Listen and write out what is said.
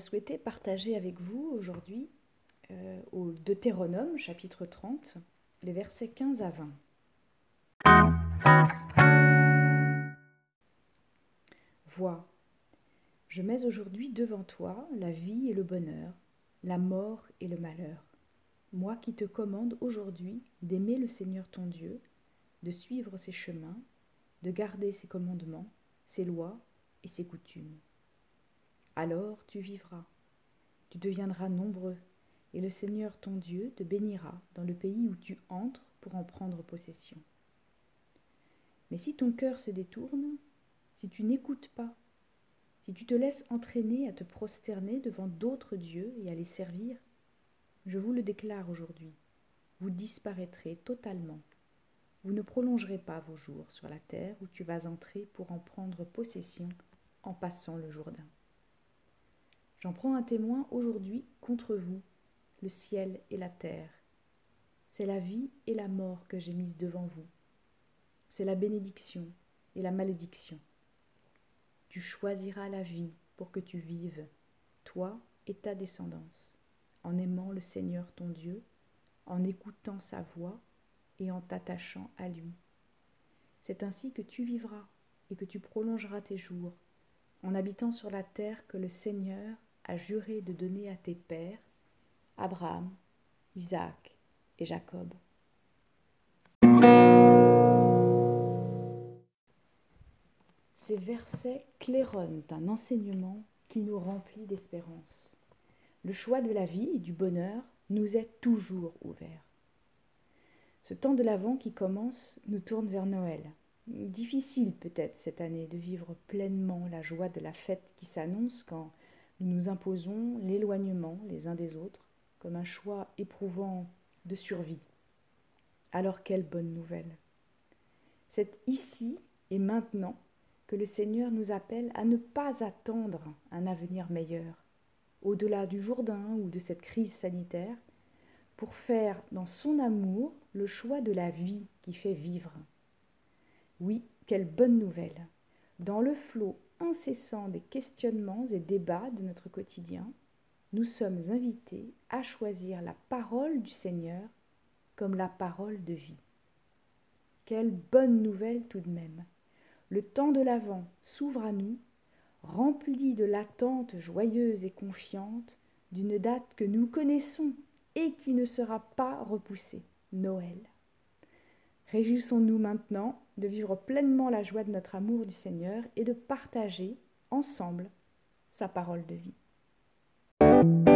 Souhaité partager avec vous aujourd'hui euh, au Deutéronome chapitre 30 les versets 15 à 20. Vois, je mets aujourd'hui devant toi la vie et le bonheur, la mort et le malheur. Moi qui te commande aujourd'hui d'aimer le Seigneur ton Dieu, de suivre ses chemins, de garder ses commandements, ses lois et ses coutumes. Alors tu vivras, tu deviendras nombreux, et le Seigneur ton Dieu te bénira dans le pays où tu entres pour en prendre possession. Mais si ton cœur se détourne, si tu n'écoutes pas, si tu te laisses entraîner à te prosterner devant d'autres dieux et à les servir, je vous le déclare aujourd'hui, vous disparaîtrez totalement. Vous ne prolongerez pas vos jours sur la terre où tu vas entrer pour en prendre possession en passant le Jourdain. J'en prends un témoin aujourd'hui contre vous, le ciel et la terre. C'est la vie et la mort que j'ai mise devant vous. C'est la bénédiction et la malédiction. Tu choisiras la vie pour que tu vives, toi et ta descendance, en aimant le Seigneur ton Dieu, en écoutant sa voix et en t'attachant à lui. C'est ainsi que tu vivras et que tu prolongeras tes jours, en habitant sur la terre que le Seigneur juré de donner à tes pères, Abraham, Isaac et Jacob. Ces versets claironnent un enseignement qui nous remplit d'espérance. Le choix de la vie et du bonheur nous est toujours ouvert. Ce temps de l'Avent qui commence nous tourne vers Noël. Difficile peut-être cette année de vivre pleinement la joie de la fête qui s'annonce quand nous nous imposons l'éloignement les uns des autres comme un choix éprouvant de survie. Alors quelle bonne nouvelle. C'est ici et maintenant que le Seigneur nous appelle à ne pas attendre un avenir meilleur, au-delà du Jourdain ou de cette crise sanitaire, pour faire dans son amour le choix de la vie qui fait vivre. Oui, quelle bonne nouvelle. Dans le flot incessant des questionnements et débats de notre quotidien, nous sommes invités à choisir la parole du Seigneur comme la parole de vie. Quelle bonne nouvelle tout de même. Le temps de l'Avent s'ouvre à nous, rempli de l'attente joyeuse et confiante d'une date que nous connaissons et qui ne sera pas repoussée, Noël. Réjouissons-nous maintenant de vivre pleinement la joie de notre amour du Seigneur et de partager ensemble sa parole de vie.